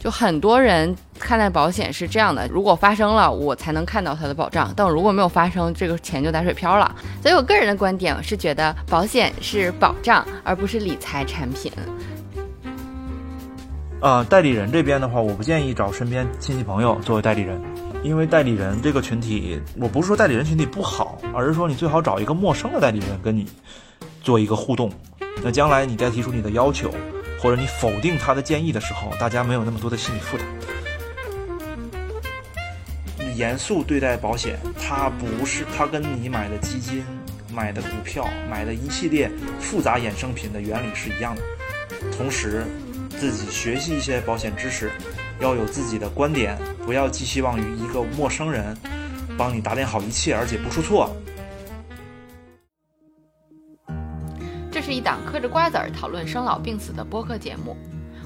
就很多人看待保险是这样的：如果发生了，我才能看到它的保障；但如果没有发生，这个钱就打水漂了。所以我个人的观点是觉得保险是保障，而不是理财产品。呃，代理人这边的话，我不建议找身边亲戚朋友作为代理人，因为代理人这个群体，我不是说代理人群体不好，而是说你最好找一个陌生的代理人跟你做一个互动。那将来你再提出你的要求，或者你否定他的建议的时候，大家没有那么多的心理负担。严肃对待保险，它不是它跟你买的基金、买的股票、买的一系列复杂衍生品的原理是一样的，同时。自己学习一些保险知识，要有自己的观点，不要寄希望于一个陌生人帮你打点好一切，而且不出错。是一档嗑着瓜子儿讨论生老病死的播客节目，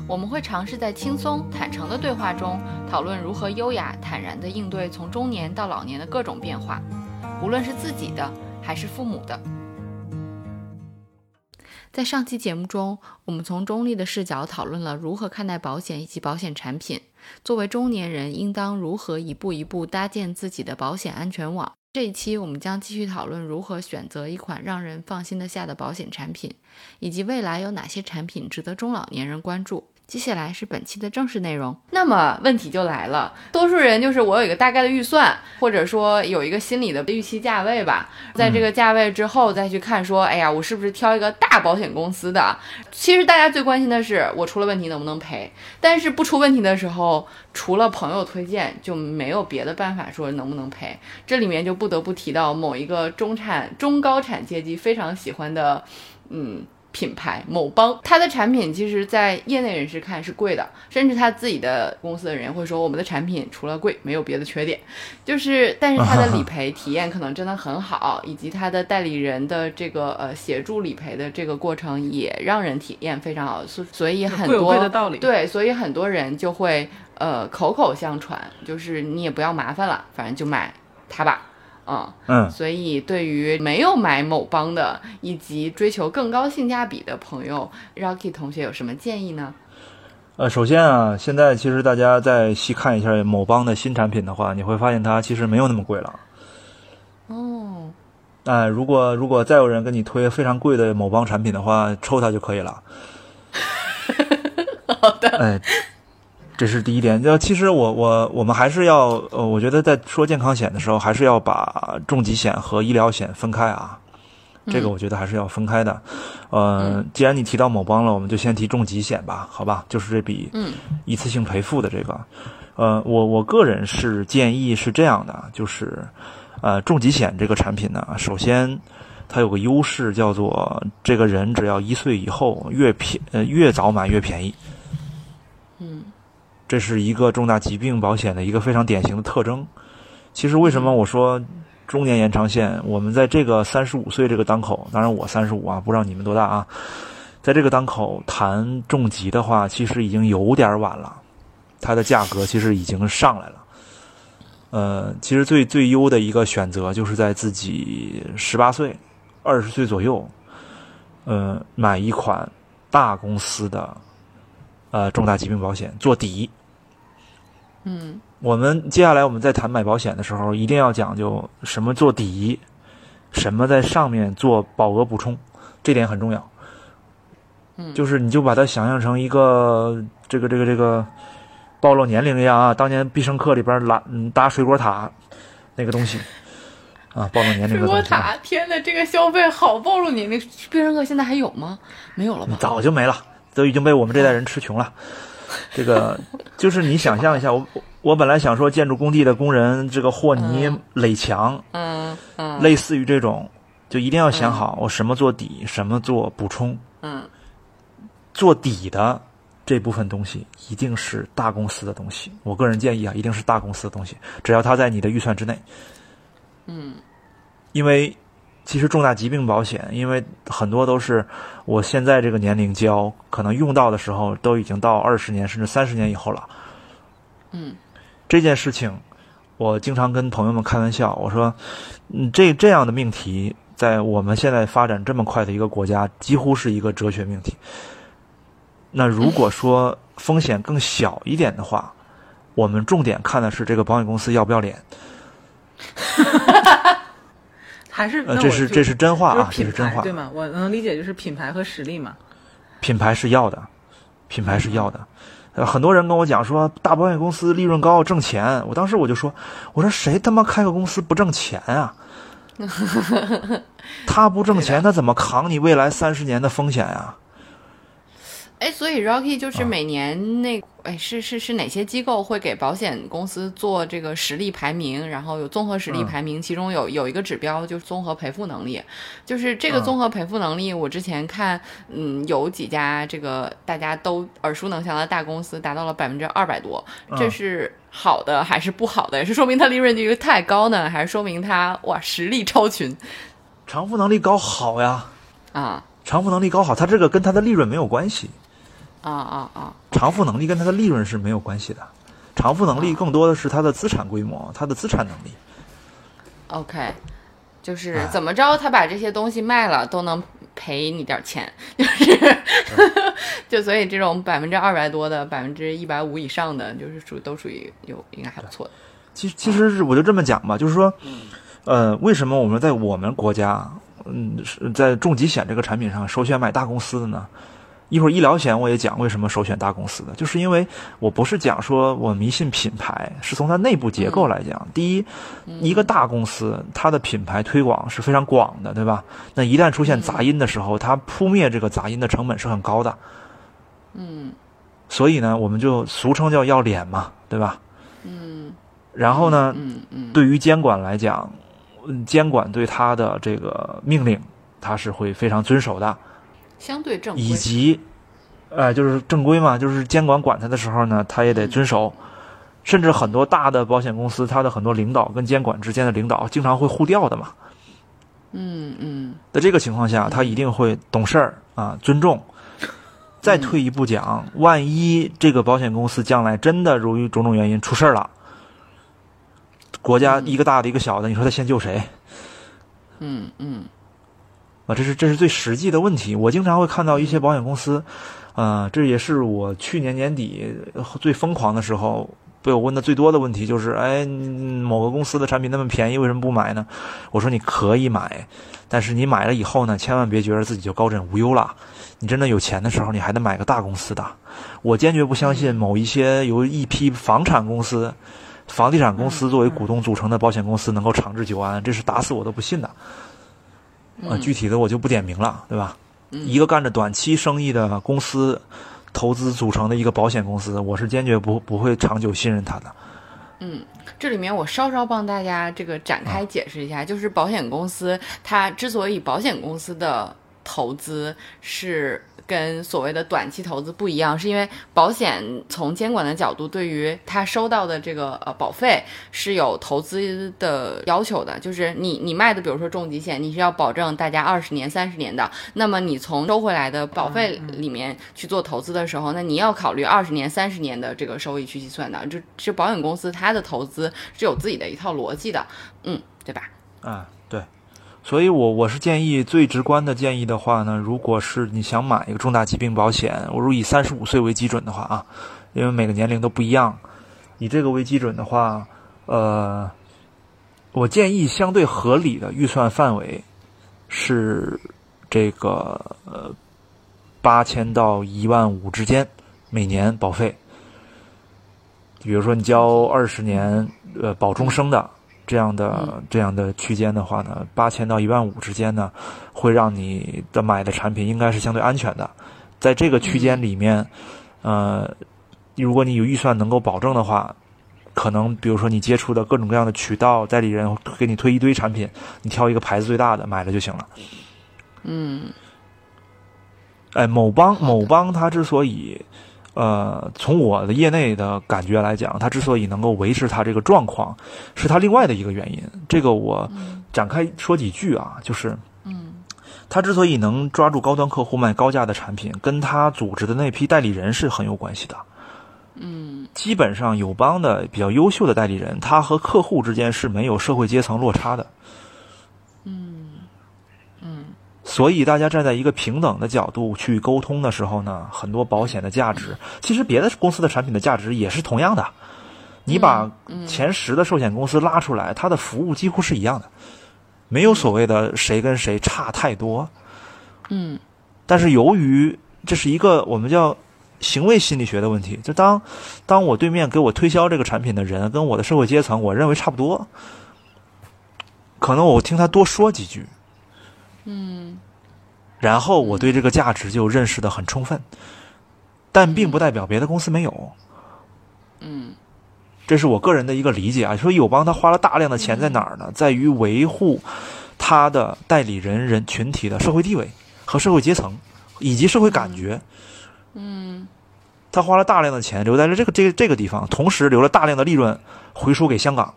我们会尝试在轻松坦诚的对话中，讨论如何优雅坦然地应对从中年到老年的各种变化，无论是自己的还是父母的。在上期节目中，我们从中立的视角讨论了如何看待保险以及保险产品。作为中年人，应当如何一步一步搭建自己的保险安全网？这一期我们将继续讨论如何选择一款让人放心的下的保险产品，以及未来有哪些产品值得中老年人关注。接下来是本期的正式内容。那么问题就来了，多数人就是我有一个大概的预算，或者说有一个心理的预期价位吧，在这个价位之后再去看说，哎呀，我是不是挑一个大保险公司的？其实大家最关心的是我出了问题能不能赔，但是不出问题的时候，除了朋友推荐就没有别的办法说能不能赔。这里面就不得不提到某一个中产、中高产阶级非常喜欢的，嗯。品牌某邦，它的产品其实，在业内人士看是贵的，甚至他自己的公司的人会说，我们的产品除了贵，没有别的缺点。就是，但是它的理赔体验可能真的很好，以及它的代理人的这个呃协助理赔的这个过程也让人体验非常好，所所以很多对，所以很多人就会呃口口相传，就是你也不要麻烦了，反正就买它吧。嗯嗯，所以对于没有买某邦的以及追求更高性价比的朋友，Rocky 同学有什么建议呢？呃，首先啊，现在其实大家再细看一下某邦的新产品的话，你会发现它其实没有那么贵了。哦，哎，如果如果再有人跟你推非常贵的某邦产品的话，抽他就可以了。好的。哎。这是第一点，就其实我我我们还是要呃，我觉得在说健康险的时候，还是要把重疾险和医疗险分开啊。这个我觉得还是要分开的。呃，既然你提到某邦了，我们就先提重疾险吧，好吧？就是这笔一次性赔付的这个。呃，我我个人是建议是这样的，就是呃，重疾险这个产品呢，首先它有个优势叫做，这个人只要一岁以后越便呃越早买越便宜。嗯。这是一个重大疾病保险的一个非常典型的特征。其实，为什么我说中年延长线？我们在这个三十五岁这个当口，当然我三十五啊，不知道你们多大啊。在这个当口谈重疾的话，其实已经有点晚了。它的价格其实已经上来了。呃，其实最最优的一个选择，就是在自己十八岁、二十岁左右，呃，买一款大公司的呃重大疾病保险做底。嗯，我们接下来我们在谈买保险的时候，一定要讲究什么做底，什么在上面做保额补充，这点很重要。嗯，就是你就把它想象成一个这个这个这个暴露年龄一样啊，当年必胜客里边拉搭水果塔那个东西啊，暴露年龄的水果塔，天哪，这个消费好暴露年龄。必胜客现在还有吗？没有了吧？早就没了，都已经被我们这代人吃穷了。这个就是你想象一下，我我本来想说建筑工地的工人这个和泥垒墙，嗯嗯，类似于这种，就一定要想好我什么做底，什么做补充，嗯，做底的这部分东西一定是大公司的东西。我个人建议啊，一定是大公司的东西，只要它在你的预算之内，嗯，因为。其实重大疾病保险，因为很多都是我现在这个年龄交，可能用到的时候都已经到二十年甚至三十年以后了。嗯，这件事情，我经常跟朋友们开玩笑，我说，嗯，这这样的命题，在我们现在发展这么快的一个国家，几乎是一个哲学命题。那如果说风险更小一点的话，我们重点看的是这个保险公司要不要脸。还是呃，这是这是真话啊，这是真话对。吗？我能理解，就是品牌和实力嘛。品牌是要的，品牌是要的。呃，很多人跟我讲说大保险公司利润高挣钱，我当时我就说，我说谁他妈开个公司不挣钱啊？他不挣钱，他怎么扛你未来三十年的风险呀、哎，所以 Rocky 就是啊。每年那哎是是是哪些机构会给保险公司做这个实力排名，然后有综合实力嗯。排名，其中有有一个指标就是综合赔付能力，就是这个嗯。综合赔付能力，我之前看，嗯，有几家这个大家都耳熟能详的大公司达到了百分之二百多，这嗯是好的还是不好的？是说明它利润率太高呢，还是说明它哇实力超群？偿付能力高好呀，啊。偿付能力高好，它这个跟它的利润没有关系，啊啊啊！偿付能力跟它的利润是没有关系的，偿付能力更多的是它的资产规模，它的资产能力。OK，就是哎怎么着，他把这些东西卖了都能赔你点钱，就是 就所以这种百分之二百多的、百分之一百五以上的，就是属都属于有应该还不错的。其其实是我就这么讲吧，就是说，呃，为什么我们在我们国家，嗯，是在重疾险这个产品上首选买大公司的呢？一会儿医疗险我也讲为什么首选大公司的，就是因为我不是讲说我迷信品牌，是从它内部结构来讲。第一，一个大公司它的品牌推广是非常广的，对吧？那一旦出现杂音的时候，它扑灭这个杂音的成本是很高的。嗯所以呢，我们就俗称叫要脸嘛，对吧？嗯然后呢，嗯嗯，对于监管来讲，嗯监管对它的这个命令，它是会非常遵守的，相对正规以及，呃，就是正规嘛，就是监管管他的时候呢，他也得遵守。甚至很多大的保险公司，他的很多领导跟监管之间的领导经常会互调的嘛。嗯嗯在这个情况下，他一定会懂事儿啊，尊重。再退一步讲，万一这个保险公司将来真的由于种种原因出事儿了，国家一个大的一个小的，你说他先救谁？嗯嗯啊，这是这是最实际的问题。我经常会看到一些保险公司，呃，这也是我去年年底最疯狂的时候被我问的最多的问题，就是，哎，某个公司的产品那么便宜，为什么不买呢？我说你可以买，但是你买了以后呢，千万别觉得自己就高枕无忧了。你真的有钱的时候，你还得买个大公司的。我坚决不相信某一些由一批房产公司、房地产公司作为股东组成的保险公司能够长治久安，这是打死我都不信的。啊，具体的我就不点名了，对吧？一个干着短期生意的公司，投资组成的一个保险公司，我是坚决不不会长久信任他的。嗯，这里面我稍稍帮大家这个展开解释一下，就是保险公司它之所以保险公司的投资是跟所谓的短期投资不一样，是因为保险从监管的角度，对于它收到的这个呃保费是有投资的要求的，就是你你卖的，比如说重疾险，你是要保证大家二十年、三十年的，那么你从收回来的保费里面去做投资的时候，那你要考虑二十年、三十年的这个收益去计算的，这这保险公司它的投资是有自己的一套逻辑的，嗯，对吧？啊，对，所以我我是建议最直观的建议的话呢，如果是你想买一个重大疾病保险，我如以三十五岁为基准的话啊，因为每个年龄都不一样，以这个为基准的话，呃，我建议相对合理的预算范围是这个呃八千到一万五之间每年保费。比如说你交二十年，呃，保终生的这样的这样的区间的话呢，八千到一万五之间呢，会让你的买的产品应该是相对安全的。在这个区间里面，呃，如果你有预算能够保证的话，可能比如说你接触的各种各样的渠道代理人给你推一堆产品，你挑一个牌子最大的买了就行了。嗯哎，某邦某邦它之所以，呃，从我的业内的感觉来讲，它之所以能够维持它这个状况，是它另外的一个原因。这个我展开说几句啊，就是，嗯它之所以能抓住高端客户卖高价的产品，跟它组织的那批代理人是很有关系的。嗯基本上友邦的比较优秀的代理人，他和客户之间是没有社会阶层落差的。嗯嗯所以大家站在一个平等的角度去沟通的时候呢，很多保险的价值，其实别的公司的产品的价值也是同样的。你把前十的寿险公司拉出来，它的服务几乎是一样的，没有所谓的谁跟谁差太多。嗯，但是由于这是一个我们叫行为心理学的问题，就当当我对面给我推销这个产品的人跟我的社会阶层，我认为差不多，可能我听他多说几句，嗯然后我对这个价值就认识的很充分，但并不代表别的公司没有。嗯这是我个人的一个理解啊。说友邦他花了大量的钱在哪儿呢？在于维护他的代理人人群体的社会地位和社会阶层，以及社会感觉。嗯他花了大量的钱留在了这个这个这个地方，同时留了大量的利润回输给香港。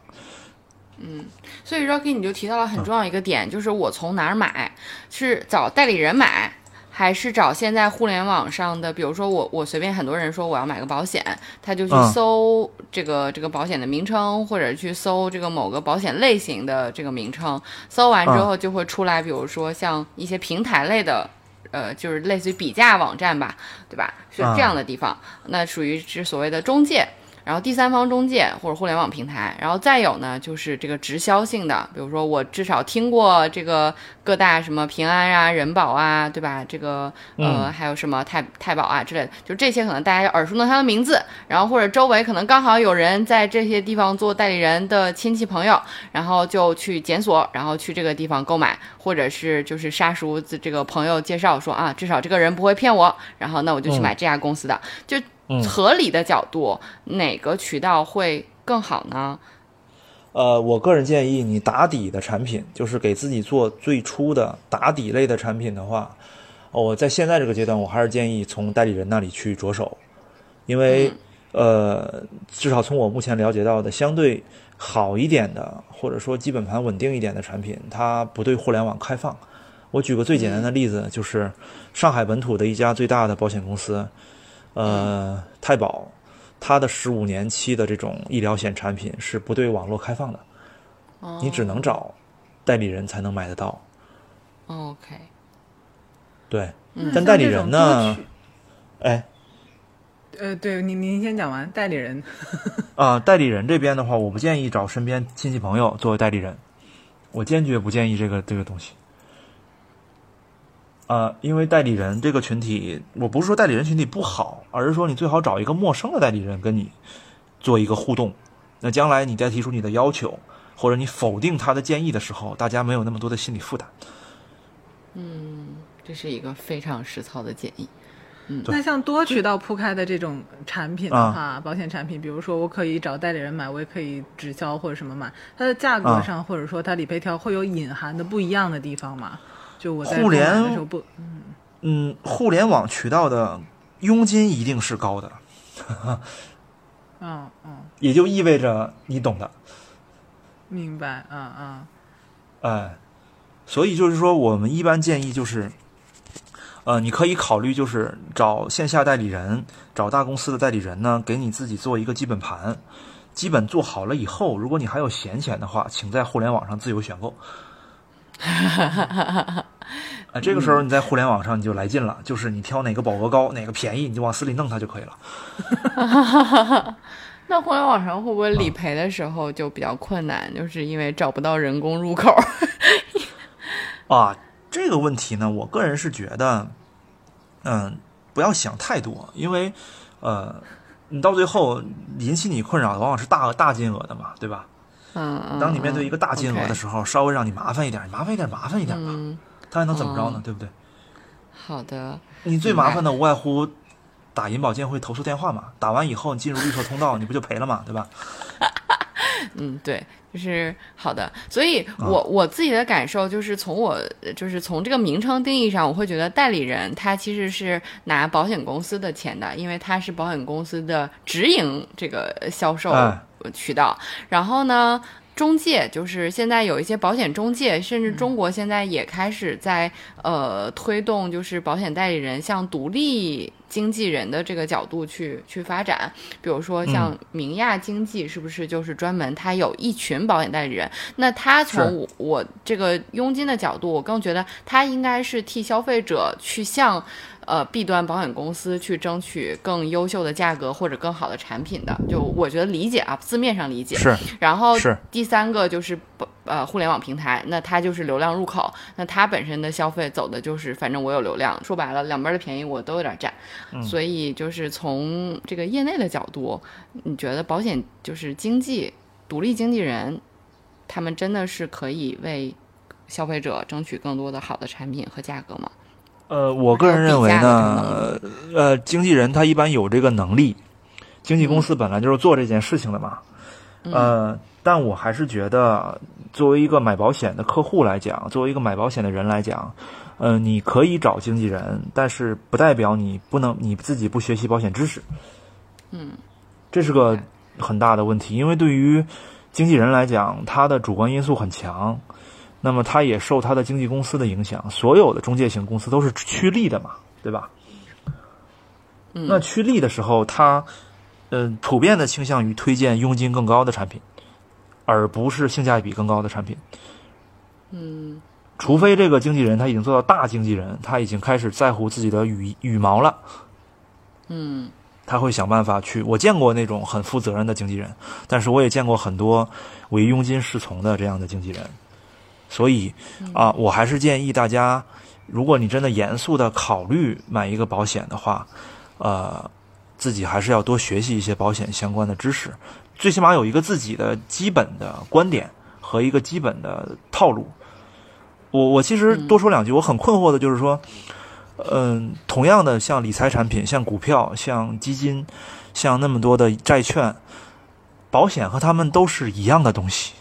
所以 Rocky 你就提到了很重要一个点，就是我从哪儿买，是找代理人买，还是找现在互联网上的，比如说我我随便很多人说我要买个保险，他就去嗯搜这个、这个保险的名称，或者去搜这个某个保险类型的这个名称，搜完之后就会出来，比如说像一些平台类的。呃，就是类似于比价网站吧，对吧？是这样的地方，那属于是所谓的中介。然后第三方中介或者互联网平台，然后再有呢，就是这个直销性的，比如说我至少听过这个各大什么平安啊、人保啊，对吧？这个呃、嗯还有什么太太保啊之类的，就这些可能大家耳熟能详的名字，然后或者周围可能刚好有人在这些地方做代理人的亲戚朋友，然后就去检索，然后去这个地方购买，或者是就是杀熟这个朋友介绍说啊，至少这个人不会骗我，然后那我就去嗯买这家公司的，就嗯合理的角度，哪个渠道会更好呢？呃，我个人建议你打底的产品，就是给自己做最初的打底类的产品的话，我在现在这个阶段，我还是建议从代理人那里去着手，因为、呃，至少从我目前了解到的，相对好一点的，或者说基本盘稳定一点的产品，它不对互联网开放。我举个最简单的例子，就是上海本土的一家最大的保险公司，呃，太保。它的十五年期的这种医疗险产品是不对网络开放的，你只能找代理人才能买得到。OK，对，嗯但代理人呢？哎呃，对，您您先讲完代理人。啊、代理人这边的话，我不建议找身边亲戚朋友作为代理人，我坚决不建议这个这个东西。啊、因为代理人这个群体，我不是说代理人群体不好，而是说你最好找一个陌生的代理人跟你做一个互动。那将来你再提出你的要求，或者你否定他的建议的时候，大家没有那么多的心理负担。嗯这是一个非常实操的建议。嗯那像多渠道铺开的这种产品的啊话，保险产品，比如说我可以找代理人买，我也可以直销或者什么买，它的价格啊上、或者说它理赔条会有隐含的不一样的地方吗？就我在互联时候不，嗯，互联网渠道的佣金一定是高的，嗯嗯，也就意味着你懂的，明白，嗯嗯。哎，所以就是说，我们一般建议就是，呃，你可以考虑就是找线下代理人，找大公司的代理人呢，给你自己做一个基本盘，基本做好了以后，如果你还有闲钱的话，请在互联网上自由选购。啊，这个时候你在互联网上你就来劲了，就是你挑哪个保额高，哪个便宜，你就往死里弄它就可以了。那互联网上会不会理赔的时候就比较困难，就是因为找不到人工入口？啊，这个问题呢，我个人是觉得，嗯，不要想太多，因为，呃，你到最后引起你困扰的往往是大大金额的嘛，对吧？嗯嗯。当你面对一个大金额的候，时候，稍微让你麻烦一点，麻烦一点，麻烦一点吧，嗯，他还能怎么着呢？嗯对不对？好的，你最麻烦的无外乎打银保监会投诉电话嘛，打完以后你进入绿色通道，你不就赔了嘛，对吧？嗯，对，就是好的。所以我，我自己的感受就是，从我就是从这个名称定义上，我会觉得代理人他其实是拿保险公司的钱的，因为他是保险公司的直营这个销售哎渠道。然后呢？中介就是现在有一些保险中介，甚至中国现在也开始在呃推动，就是保险代理人向独立经纪人的这个角度去去发展。比如说像明亚经济，是不是就是专门他有一群保险代理人？那他从我我这个佣金的角度，我更觉得他应该是替消费者去向。呃，B 端保险公司去争取更优秀的价格或者更好的产品的，就我觉得理解啊，字面上理解是。然后是第三个就是呃互联网平台，那它就是流量入口，那它本身的消费走的就是反正我有流量，说白了两边的便宜我都有点占。所以就是从这个业内的角度，你觉得保险就是经纪独立经纪人，他们真的是可以为消费者争取更多的好的产品和价格吗？呃，我个人认为呢，呃，经纪人他一般有这个能力，经纪公司本来就是做这件事情的嘛，呃，但我还是觉得，作为一个买保险的客户来讲，作为一个买保险的人来讲，呃，你可以找经纪人，但是不代表你不能你自己不学习保险知识，嗯，这是个很大的问题，因为对于经纪人来讲，他的主观因素很强。那么他也受他的经纪公司的影响，所有的中介型公司都是趋利的嘛，对吧？那趋利的时候，他嗯，普遍的倾向于推荐佣金更高的产品，而不是性价比更高的产品。嗯，除非这个经纪人他已经做到大经纪人，他已经开始在乎自己的羽羽毛了。嗯，他会想办法去。我见过那种很负责任的经纪人，但是我也见过很多唯佣金是从的这样的经纪人。所以啊，我还是建议大家，如果你真的严肃的考虑买一个保险的话，呃，自己还是要多学习一些保险相关的知识，最起码有一个自己的基本的观点和一个基本的套路。我我其实多说两句，我很困惑的就是说，嗯，同样的像理财产品、像股票、像基金、像那么多的债券，保险和他们都是一样的东西。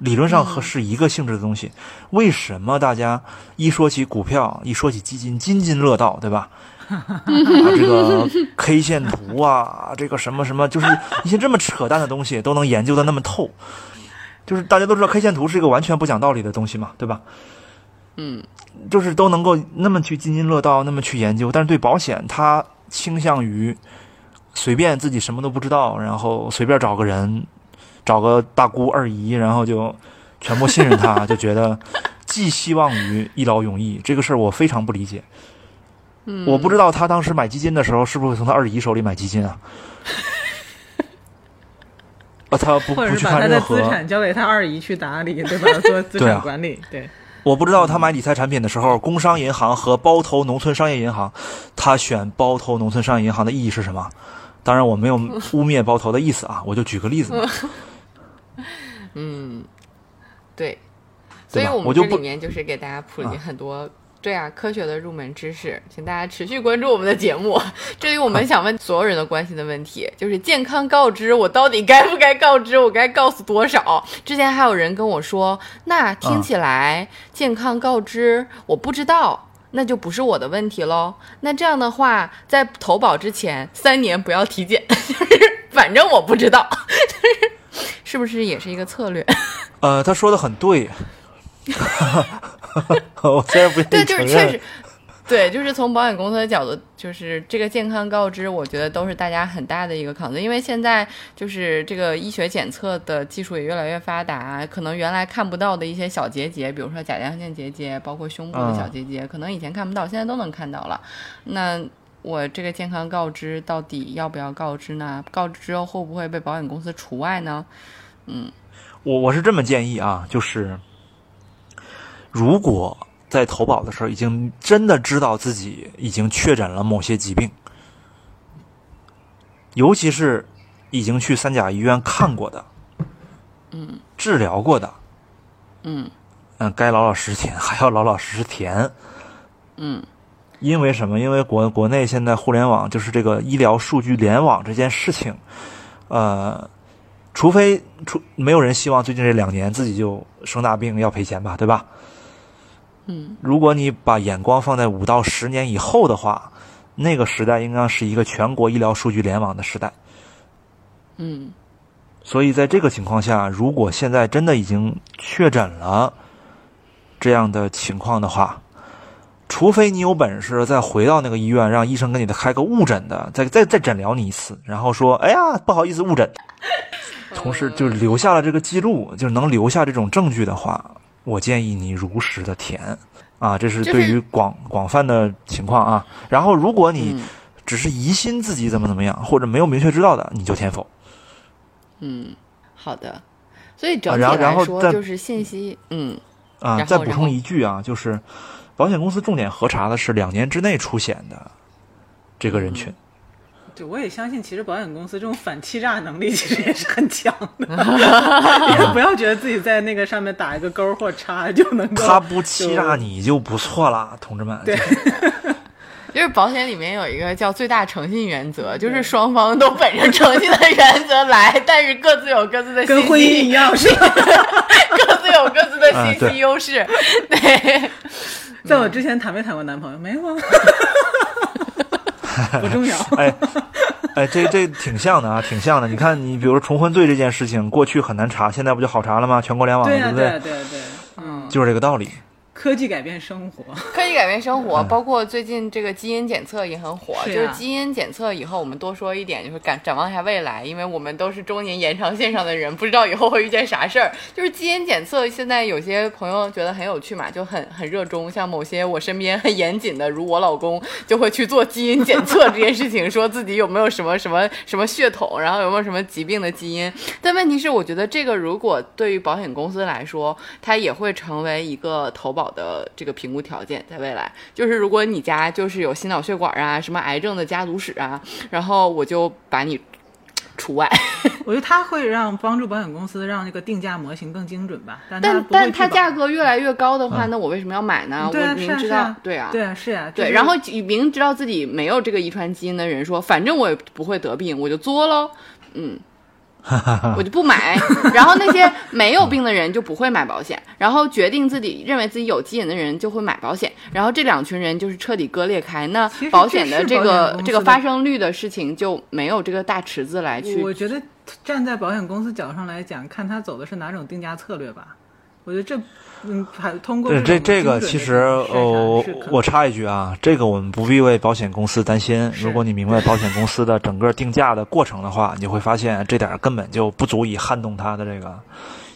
理论上和是一个性质的东西，为什么大家一说起股票，一说起基金，津津乐道，对吧？啊，这个 K 线图啊，这个什么什么，就是一些这么扯淡的东西都能研究的那么透，就是大家都知道 K 线图是一个完全不讲道理的东西嘛，对吧？嗯，就是都能够那么去津津乐道，那么去研究，但是对保险，它倾向于随便自己什么都不知道，然后随便找个人。找个大姑二姨，然后就全部信任他，就觉得寄希望于一劳永逸。这个事儿我非常不理解。嗯，我不知道他当时买基金的时候，是不是从他二姨手里买基金啊？啊，他不不去看任何资产交给他二姨去打理，对吧？做资产管理。对，我不知道他买理财产品的时候，工商银行和包头农村商业银行，他选包头农村商业银行的意义是什么？当然，我没有污蔑包头的意思啊，我就举个例子。嗯，对，所以我们这里面就是给大家普及很多对啊科学的入门知识，请大家持续关注我们的节目。这里我们想问所有人的关心的问题，就是健康告知，我到底该不该告知？我该告诉多少？之前还有人跟我说，那听起来健康告知我不知道，那就不是我的问题喽。那这样的话，在投保之前三年不要体检，就是反正我不知道，就是。是不是也是一个策略？呃，他说的很对，我虽然不对，就是确实，对，就是从保险公司的角度，就是这个健康告知，我觉得都是大家很大的一个考虑，因为现在就是这个医学检测的技术也越来越发达，可能原来看不到的一些小结节，比如说甲状腺结节，包括胸部的小结节，可能以前看不到，现在都能看到了。那我这个健康告知到底要不要告知呢？告知之后会不会被保险公司除外呢？嗯，我我是这么建议啊，就是如果在投保的时候已经真的知道自己已经确诊了某些疾病，尤其是已经去三甲医院看过的，嗯，治疗过的，嗯，嗯，该老老实实填还要老老实实填，嗯，因为什么？因为国国内现在互联网就是这个医疗数据联网这件事情，呃。除非除没有人希望最近这两年自己就生大病要赔钱吧，对吧？嗯，如果你把眼光放在五到十年以后的话，那个时代应该是一个全国医疗数据联网的时代。嗯，所以在这个情况下，如果现在真的已经确诊了这样的情况的话，除非你有本事再回到那个医院，让医生给你开个误诊的，再再再诊疗你一次，然后说，哎呀，不好意思，误诊。同时就留下了这个记录，就是能留下这种证据的话，我建议你如实的填啊，这是对于广广泛的情况啊。然后如果你只是疑心自己怎么怎么样，或者没有明确知道的，你就填否。嗯，好的。所以整体来说就是信息，嗯啊，再补充一句啊，就是保险公司重点核查的是两年之内出险的这个人群。对，我也相信，其实保险公司这种反欺诈能力其实也是很强的。也不要觉得自己在那个上面打一个勾或叉就能够。他不欺诈你就不错了，同志们。对。就是保险里面有一个叫最大诚信原则，就是双方都本着诚信的原则来，但是各自有各自的跟婚姻一样，是吧？各自有各自的信息优势。对，在我之前谈没谈过男朋友？没有啊。不重要。哎，哎，这这挺像的啊，挺像的。你看，你比如说重婚罪这件事情，过去很难查，现在不就好查了吗？全国联网，对不对？对对，嗯，就是这个道理。科技改变生活，科技改变生活，包括最近这个基因检测也很火。就是基因检测以后，我们多说一点，就是展展望一下未来，因为我们都是中年延长线上的人，不知道以后会遇见啥事儿。就是基因检测，现在有些朋友觉得很有趣嘛，就很很热衷。像某些我身边很严谨的，如我老公，就会去做基因检测这件事情，说自己有没有什么什么什么血统，然后有没有什么疾病的基因。但问题是，我觉得这个如果对于保险公司来说，它也会成为一个投保的这个评。估条件在未来，就是如果你家就是有心脑血管啊、什么癌症的家族史啊，然后我就把你除外。我觉得它会让帮助保险公司让那个定价模型更精准吧。但但它价格越来越高的话，那我为什么要买呢？我明知道，对啊，对啊，是呀，对。然后明知道自己没有这个遗传基因的人说，反正我也不会得病，我就作喽。嗯。我就不买，然后那些没有病的人就不会买保险，然后决定自己认为自己有基因的人就会买保险，然后这两群人就是彻底割裂开，那保险的这个这个发生率的事情就没有这个大池子来去。我觉得站在保险公司角度上来讲，看他走的是哪种定价策略吧。我觉得这。嗯，还通过这这个其实呃，我插一句啊，这个我们不必为保险公司担心。如果你明白保险公司的整个定价的过程的话，你会发现这点根本就不足以撼动他的这个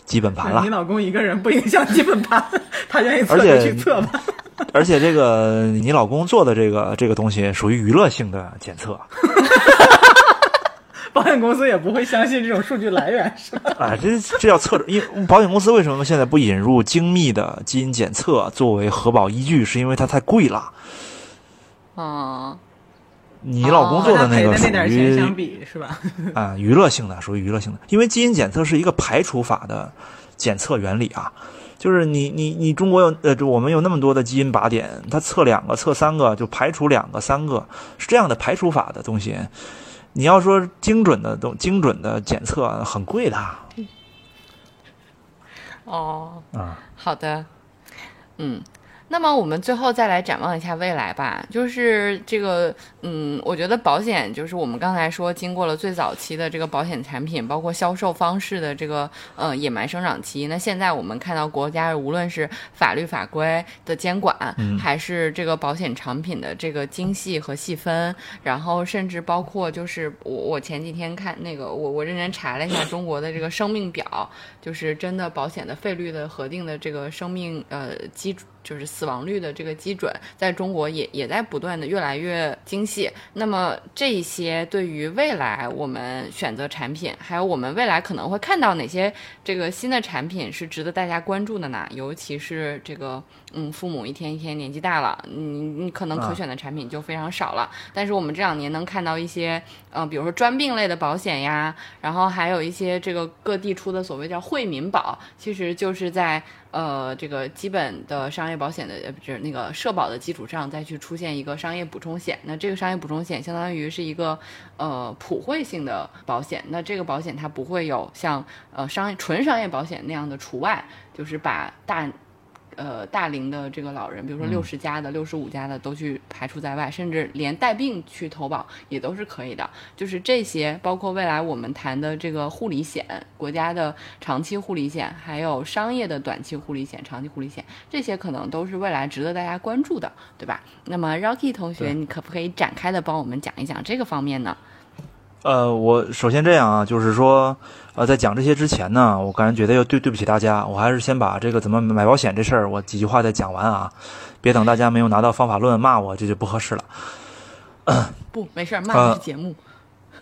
基本盘了。你老公一个人不影响基本盘，他愿意测就去测吧。而且这个你老公做的这个这个东西属于娱乐性的检测。保险公司也不会相信这种数据来源，是吧？啊，这这要测，因为保险公司为什么现在不引入精密的基因检测作为核保依据？是因为它太贵了。啊，你老公做的那个属于相比是吧？啊，娱乐性的，属于娱乐性的。因为基因检测是一个排除法的检测原理啊，就是你你你中国有呃，就我们有那么多的基因靶点，它测两个测三个就排除两个三个，是这样的排除法的东西。你要说精准的都精准的检测很贵的，哦，啊，好的，嗯。那么我们最后再来展望一下未来吧，就是这个，嗯，我觉得保险就是我们刚才说，经过了最早期的这个保险产品，包括销售方式的这个，呃，野蛮生长期。那现在我们看到国家无论是法律法规的监管，还是这个保险产品的这个精细和细分，然后甚至包括就是我我前几天看那个我我认真查了一下中国的这个生命表，就是真的保险的费率的核定的这个生命呃基础。就是死亡率的这个基准，在中国也也在不断的越来越精细。那么这些对于未来我们选择产品，还有我们未来可能会看到哪些这个新的产品是值得大家关注的呢？尤其是这个，嗯，父母一天一天年纪大了，你你可能可选的产品就非常少了。但是我们这两年能看到一些，嗯，比如说专病类的保险呀，然后还有一些这个各地出的所谓叫惠民保，其实就是在。呃，这个基本的商业保险的，就是那个社保的基础上，再去出现一个商业补充险。那这个商业补充险相当于是一个呃普惠性的保险。那这个保险它不会有像呃商业纯商业保险那样的除外，就是把大呃大龄的这个老人，比如说六十加的、六十五加的都去排除在外，甚至连带病去投保也都是可以的。就是这些，包括未来我们谈的这个护理险、国家的长期护理险，还有商业的短期护理险、长期护理险，这些可能都是未来值得大家关注的，对吧？那么 Rocky 同学，你可不可以展开的帮我们讲一讲这个方面呢？呃，我首先这样啊，就是说，呃，在讲这些之前呢，我个人觉得要对对不起大家，我还是先把这个怎么买保险这事儿，我几句话再讲完啊，别等大家没有拿到方法论骂我，这就不合适了。不，没事儿，骂的是节目。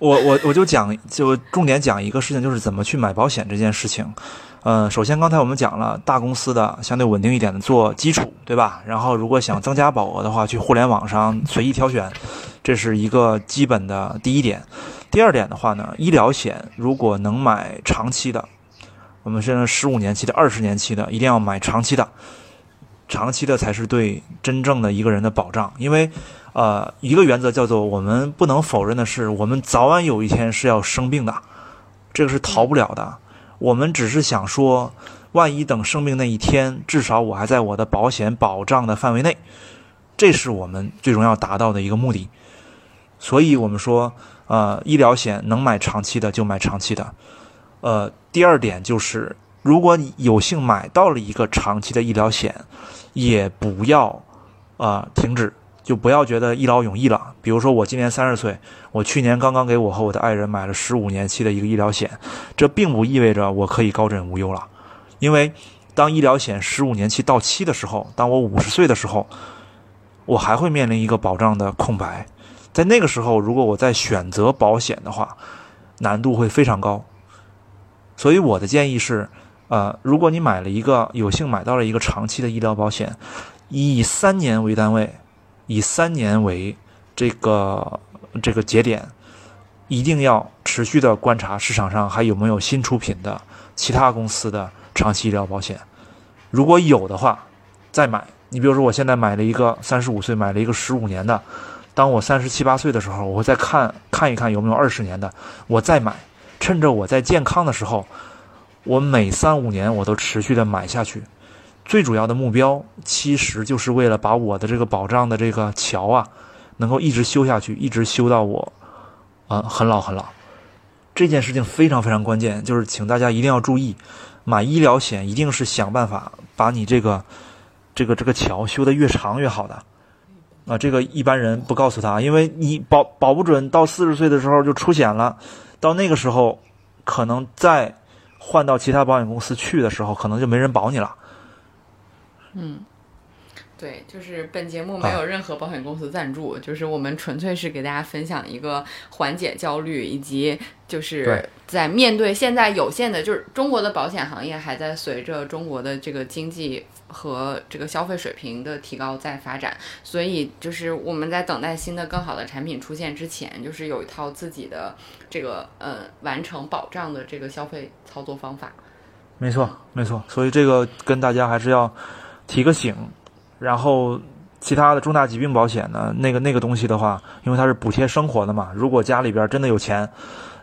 我我我就讲，就重点讲一个事情，就是怎么去买保险这件事情。呃，首先刚才我们讲了，大公司的相对稳定一点的做基础，对吧？然后如果想增加保额的话，去互联网上随意挑选，这是一个基本的第一点。第二点的话呢，医疗险如果能买长期的，我们现在十五年期的、二十年期的，一定要买长期的，长期的才是对真正的一个人的保障，因为。呃，一个原则叫做我们不能否认的是，我们早晚有一天是要生病的，这个是逃不了的。我们只是想说，万一等生病那一天，至少我还在我的保险保障的范围内，这是我们最终要达到的一个目的。所以我们说，呃，医疗险能买长期的就买长期的。呃，第二点就是，如果你有幸买到了一个长期的医疗险，也不要啊、呃停止。就不要觉得一劳永逸了。比如说，我今年三十岁，我去年刚刚给我和我的爱人买了十五年期的一个医疗险，这并不意味着我可以高枕无忧了，因为当医疗险十五年期到期的时候，当我五十岁的时候，我还会面临一个保障的空白。在那个时候，如果我再选择保险的话，难度会非常高。所以我的建议是，呃，如果你买了一个有幸买到了一个长期的医疗保险，以三年为单位。以三年为这个这个节点，一定要持续的观察市场上还有没有新出品的其他公司的长期医疗保险。如果有的话，再买。你比如说，我现在买了一个三十五岁买了一个十五年的，当我三十七八岁的时候，我会再看看一看有没有二十年的，我再买。趁着我在健康的时候，我每三五年我都持续的买下去。最主要的目标，其实就是为了把我的这个保障的这个桥啊，能够一直修下去，一直修到我，啊、呃，很老很老。这件事情非常非常关键，就是请大家一定要注意，买医疗险一定是想办法把你这个这个这个桥修得越长越好的。啊，这个一般人不告诉他，因为你保保不准到四十岁的时候就出险了，到那个时候可能再换到其他保险公司去的时候，可能就没人保你了。嗯，对，就是本节目没有任何保险公司赞助，啊、就是我们纯粹是给大家分享一个缓解焦虑，以及就是在面对现在有限的，就是中国的保险行业还在随着中国的这个经济和这个消费水平的提高在发展，所以就是我们在等待新的更好的产品出现之前，就是有一套自己的这个呃完成保障的这个消费操作方法。没错，没错，所以这个跟大家还是要。提个醒，然后其他的重大疾病保险呢？那个那个东西的话，因为它是补贴生活的嘛。如果家里边真的有钱，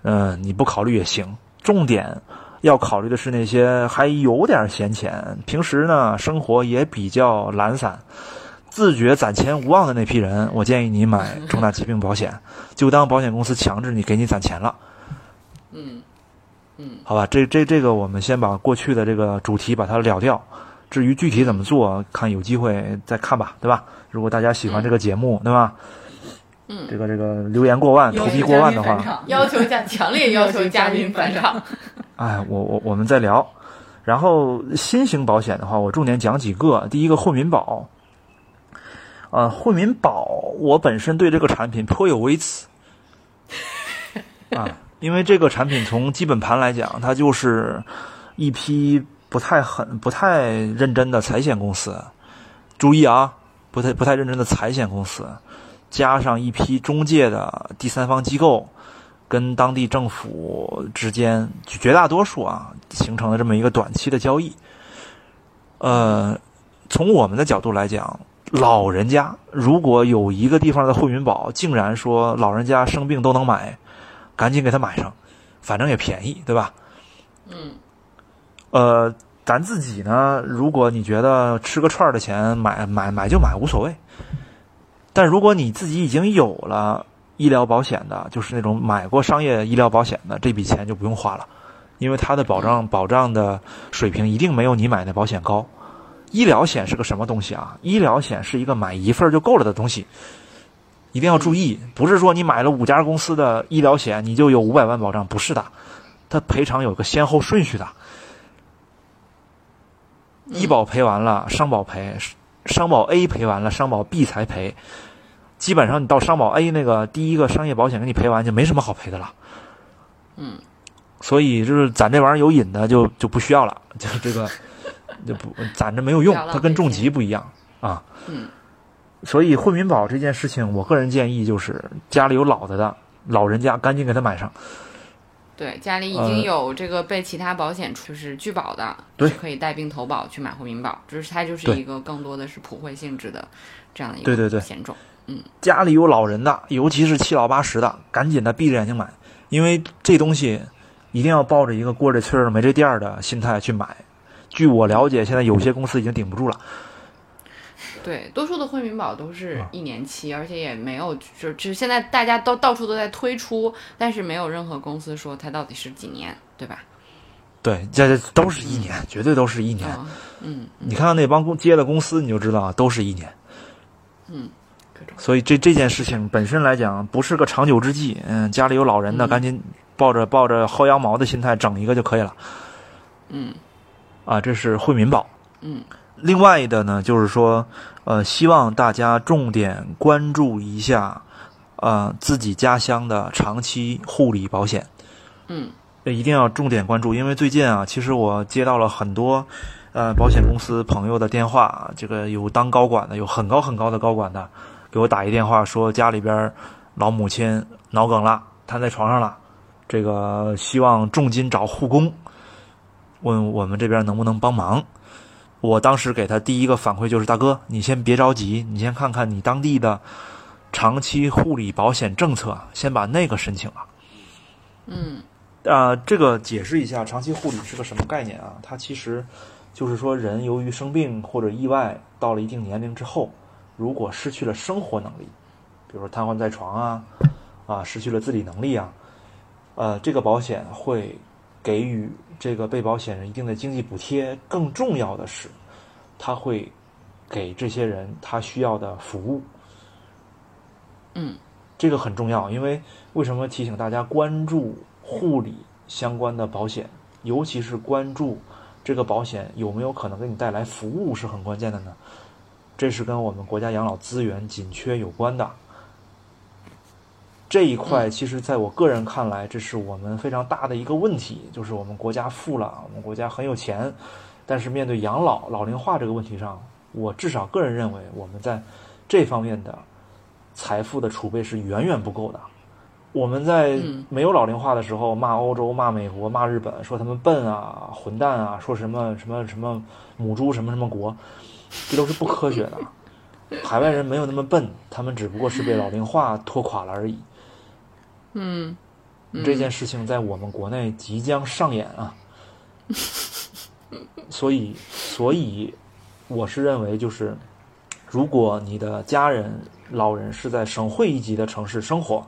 嗯、你不考虑也行。重点要考虑的是那些还有点闲钱，平时呢生活也比较懒散，自觉攒钱无望的那批人，我建议你买重大疾病保险，就当保险公司强制你给你攒钱了。嗯嗯，好吧，这这这个我们先把过去的这个主题把它了掉。至于具体怎么做，看有机会再看吧，对吧？如果大家喜欢这个节目，嗯、对吧？嗯，这个这个留言过万，投币过万的话，要求加强烈要求嘉宾返场。哎，我我我们再聊。然后新型保险的话，我重点讲几个。第一个惠民保，呃，惠民保我本身对这个产品颇有微词啊，因为这个产品从基本盘来讲，它就是一批。不太狠、不太认真的财险公司，注意啊，不太不太认真的财险公司，加上一批中介的第三方机构，跟当地政府之间绝大多数啊形成了这么一个短期的交易。呃，从我们的角度来讲，老人家如果有一个地方的惠民保竟然说老人家生病都能买，赶紧给他买上，反正也便宜，对吧？嗯。呃，咱自己呢，如果你觉得吃个串儿的钱买买买就买无所谓，但如果你自己已经有了医疗保险的，就是那种买过商业医疗保险的，这笔钱就不用花了，因为它的保障保障的水平一定没有你买的保险高。医疗险是个什么东西啊？医疗险是一个买一份就够了的东西，一定要注意，不是说你买了五家公司的医疗险你就有五百万保障，不是的，它赔偿有个先后顺序的。医保赔完了，商保赔，商保 A 赔完了，商保 B 才赔。基本上你到商保 A 那个第一个商业保险给你赔完，就没什么好赔的了。嗯，所以就是咱这玩意儿有瘾的就就不需要了，就这个 就不攒着没有用它跟重疾不一样啊。嗯，所以惠民保这件事情，我个人建议就是家里有老的的老人家，赶紧给他买上。对，家里已呃经有这个被其他保险就是拒保的，对。是可以带病投保去买惠民保，就是它就是一个更多的是普惠性质的这样的一对对对家里有老人的，尤其是七老八十的，赶紧的闭着眼睛买，因为这东西一定要抱着一个过这村儿没这店儿的心态去买。据我了解，现在有些公司已经顶不住了。对，多数的惠民保都是啊一年期，而且也没有，就就是现在大家都到处都在推出，但是没有任何公司说它到底是几年，对吧？对，这这都是一年，绝对都是一年。嗯嗯你看看那帮公接的公司，你就知道啊都是一年。嗯，所以这这件事情本身来讲，不是个长久之计。嗯，家里有老人的，嗯赶紧抱着抱着薅羊毛的心态整一个就可以了。嗯啊，这是惠民保。嗯另外的呢，就是说，呃，希望大家重点关注一下，呃，自己家乡的长期护理保险。嗯一定要重点关注，因为最近啊，其实我接到了很多，呃，保险公司朋友的电话，这个有当高管的，有很高很高的高管的，给我打一电话说家里边老母亲脑梗了，瘫在床上了，这个希望重金找护工，问我们这边能不能帮忙。我当时给他第一个反馈就是，大哥，你先别着急，你先看看你当地的长期护理保险政策，先把那个申请了。嗯啊、这个解释一下，长期护理是个什么概念啊？它其实就是说，人由于生病或者意外到了一定年龄之后，如果失去了生活能力，比如说瘫痪在床啊，啊，失去了自理能力啊，呃，这个保险会给予这个被保险人一定的经济补贴。更重要的是，他会给这些人他需要的服务。嗯这个很重要，因为为什么提醒大家关注护理相关的保险，尤其是关注这个保险有没有可能给你带来服务是很关键的呢？这是跟我们国家养老资源紧缺有关的。这一块，其实在我个人看来，这是我们非常大的一个问题，就是我们国家富了，我们国家很有钱，但是面对养老老龄化这个问题上，我至少个人认为，我们在这方面的财富的储备是远远不够的。我们在嗯没有老龄化的时候，骂欧洲、骂美国、骂日本，说他们笨啊、混蛋啊，说什么什么什么母猪什么什么国，这都是不科学的。海外人没有那么笨，他们只不过是被老龄化拖垮了而已。嗯，这件事情在我们国内即将上演啊，所以，所以我是认为，就是如果你的家人、老人是在省会一级的城市生活，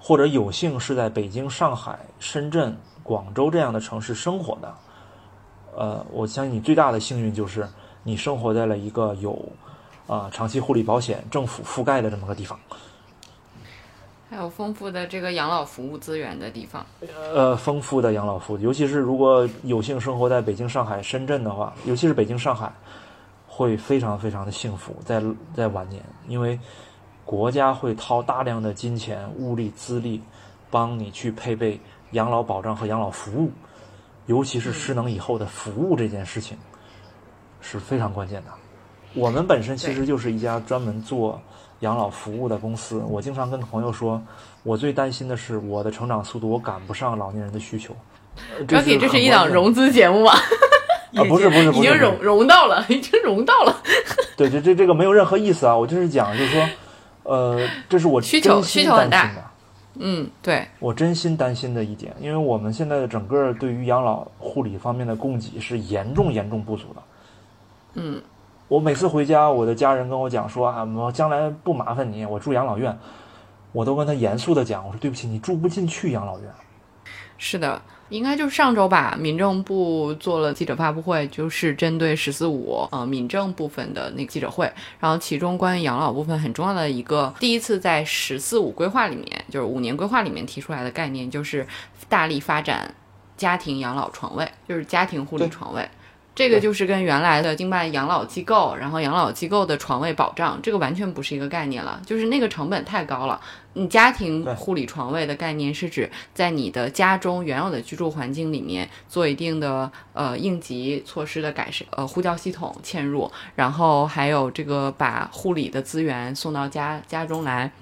或者有幸是在北京、上海、深圳、广州这样的城市生活的，呃，我相信你最大的幸运就是你生活在了一个有啊、长期护理保险政府覆盖的这么个地方。还有丰富的这个养老服务资源的地方。呃，丰富的养老服务，尤其是如果有幸生活在北京、上海、深圳的话，尤其是北京、上海，会非常非常的幸福，在在晚年，因为国家会掏大量的金钱、物力、资力，帮你去配备养老保障和养老服务，尤其是失能以后的服务这件事情，是非常关键的。我们本身其实就是一家专门做养老服务的公司。我经常跟朋友说，我最担心的是我的成长速度，我赶不上老年人的需求。呃标题，这是一档融资节目吗？啊不是不是不是已经融融到了，已经融到了。对，这这这个没有任何意思啊！我就是讲，就是说，呃，这是我需求需求很大。嗯，对，我真心担心的一点，因为我们现在的整个对于养老护理方面的供给是严重严重不足的。嗯，我每次回家，我的家人跟我讲说啊，我将来不麻烦你，我住养老院，我都跟他严肃的讲，我说对不起，你住不进去养老院。是的，应该就是上周吧，民政部做了记者发布会，就是针对“十四五”呃民政部分的那个记者会。然后其中关于养老部分很重要的一个，第一次在“十四五”规划里面，就是五年规划里面提出来的概念，就是大力发展家庭养老床位，就是家庭护理床位。这个就是跟原来的经办养老机构，然后养老机构的床位保障，这个完全不是一个概念了，就是那个成本太高了。你家庭护理床位的概念是指在你的家中原有的居住环境里面做一定的呃应急措施的改善，呃呼叫系统嵌入，然后还有这个把护理的资源送到家家中来，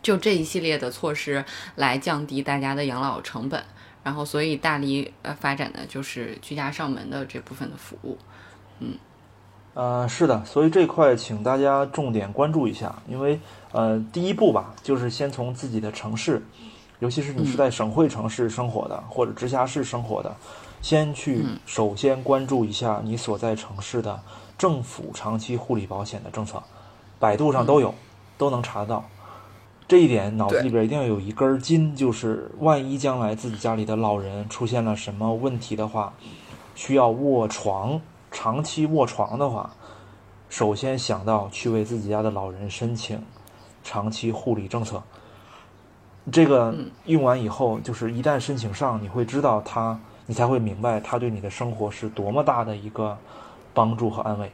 就这一系列的措施来降低大家的养老成本。然后，所以大力呃发展的就是居家上门的这部分的服务，嗯，呃，是的，所以这块请大家重点关注一下，因为呃，第一步吧，就是先从自己的城市，尤其是你是在省会城市生活的或者直辖市生活的，先去首先关注一下你所在城市的政府长期护理保险的政策，百度上都有，都能查得到。这一点脑子里边一定要有一根筋，就是万一将来自己家里的老人出现了什么问题的话，需要卧床，长期卧床的话，首先想到去为自己家的老人申请长期护理政策。这个用完以后，就是一旦申请上，你会知道他，你才会明白他对你的生活是多么大的一个帮助和安慰。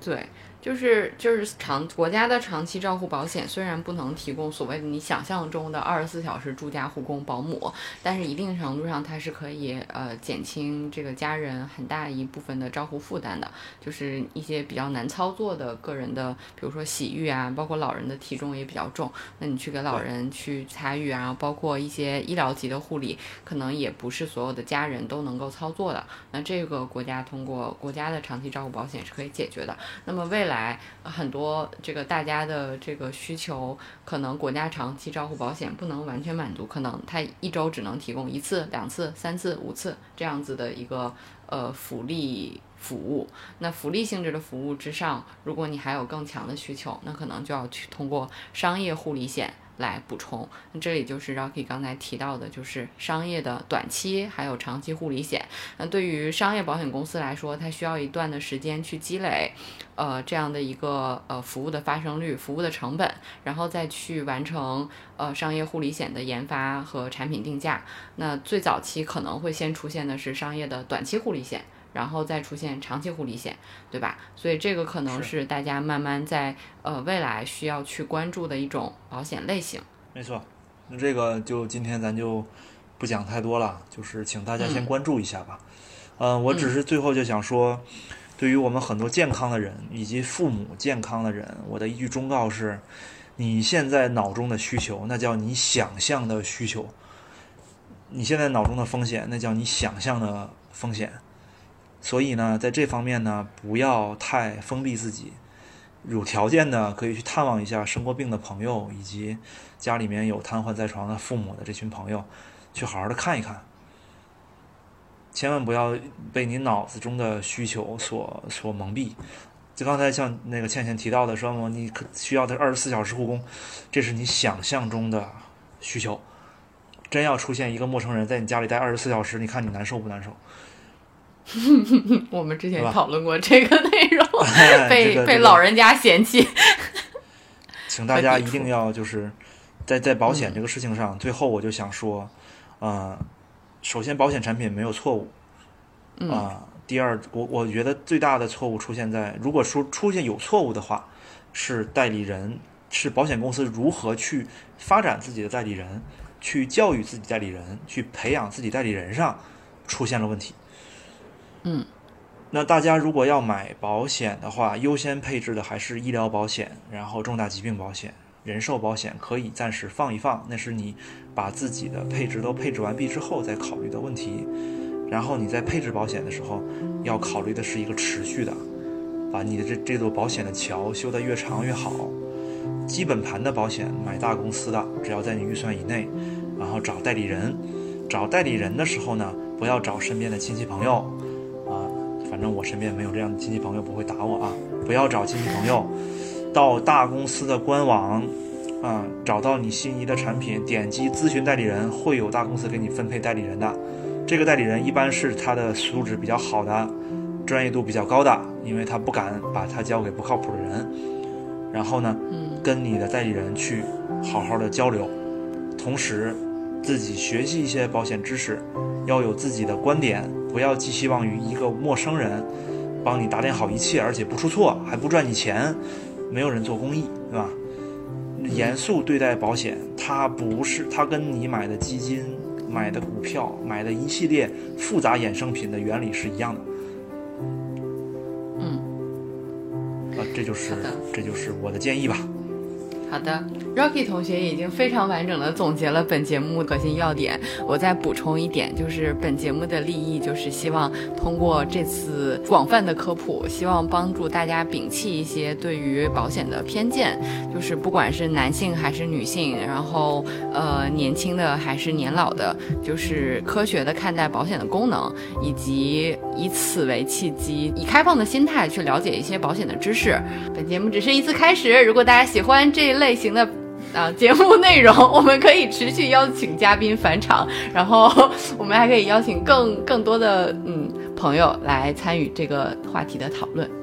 对。就是就是长国家的长期照护保险，虽然不能提供所谓的你想象中的二十四小时住家护工保姆，但是一定程度上它是可以呃减轻这个家人很大一部分的照护负担的。就是一些比较难操作的个人的，比如说洗浴啊，包括老人的体重也比较重，那你去给老人去擦浴啊，包括一些医疗级的护理，可能也不是所有的家人都能够操作的。那这个国家通过国家的长期照护保险是可以解决的。那么未来很多这个大家的这个需求，可能国家长期照护保险不能完全满足，可能它一周只能提供一次、两次、三次、五次这样子的一个呃福利服务。那福利性质的服务之上，如果你还有更强的需求，那可能就要去通过商业护理险。来补充，那这里就是 Rocky 刚才提到的，就是商业的短期还有长期护理险。那对于商业保险公司来说，它需要一段的时间去积累，呃，这样的一个呃服务的发生率、服务的成本，然后再去完成呃商业护理险的研发和产品定价。那最早期可能会先出现的是商业的短期护理险。然后再出现长期护理险，对吧？所以这个可能是大家慢慢在呃未来需要去关注的一种保险类型。没错，那这个就今天咱就不讲太多了，就是请大家先关注一下吧。嗯，我只是最后就想说，对于我们很多健康的人以及父母健康的人，我的一句忠告是：你现在脑中的需求，那叫你想象的需求；你现在脑中的风险，那叫你想象的风险。所以呢，在这方面呢，不要太封闭自己，有条件的可以去探望一下生过病的朋友，以及家里面有瘫痪在床的父母的这群朋友，去好好的看一看。千万不要被你脑子中的需求所所蒙蔽。就刚才像那个倩倩提到的，说么你需要的二十四小时护工，这是你想象中的需求。真要出现一个陌生人在你家里待二十四小时，你看你难受不难受？我们之前讨论过这个内容，被被老人家嫌弃。请大家一定要就是在在保险这个事情上，最后我就想说，呃，首先保险产品没有错误，啊，第二，我我觉得最大的错误出现在，如果说出现有错误的话，是代理人，是保险公司如何去发展自己的代理人，去教育自己代理人，去培养自己代理人上出现了问题。嗯，那大家如果要买保险的话，优先配置的还是医疗保险，然后重大疾病保险、人寿保险可以暂时放一放，那是你把自己的配置都配置完毕之后再考虑的问题。然后你在配置保险的时候，要考虑的是一个持续的，把你的这这座保险的桥修得越长越好。基本盘的保险买大公司的，只要在你预算以内，然后找代理人。找代理人的时候呢，不要找身边的亲戚朋友，反正我身边没有这样的亲戚朋友，不会打我啊。不要找亲戚朋友，到大公司的官网啊，找到你心仪的产品，点击咨询代理人，会有大公司给你分配代理人的。这个代理人一般是他的素质比较好的，专业度比较高的，因为他不敢把他交给不靠谱的人。然后呢，跟你的代理人去好好的交流，同时。自己学习一些保险知识，要有自己的观点，不要寄希望于一个陌生人帮你打点好一切，而且不出错，还不赚你钱，没有人做公益，对吧？严肃对待保险，它不是它跟你买的基金、买的股票、买的一系列复杂衍生品的原理是一样的。嗯，啊，这就是这就是我的建议吧。好的，Rocky 同学已经非常完整的总结了本节目核心要点。我再补充一点，就是本节目的利益就是希望通过这次广泛的科普，希望帮助大家摒弃一些对于保险的偏见，就是不管是男性还是女性，然后呃年轻的还是年老的，就是科学的看待保险的功能，以及以此为契机，以开放的心态去了解一些保险的知识。本节目只是一次开始，如果大家喜欢这一。类型的啊节目内容，我们可以持续邀请嘉宾返场，然后我们还可以邀请更更多的嗯朋友来参与这个话题的讨论。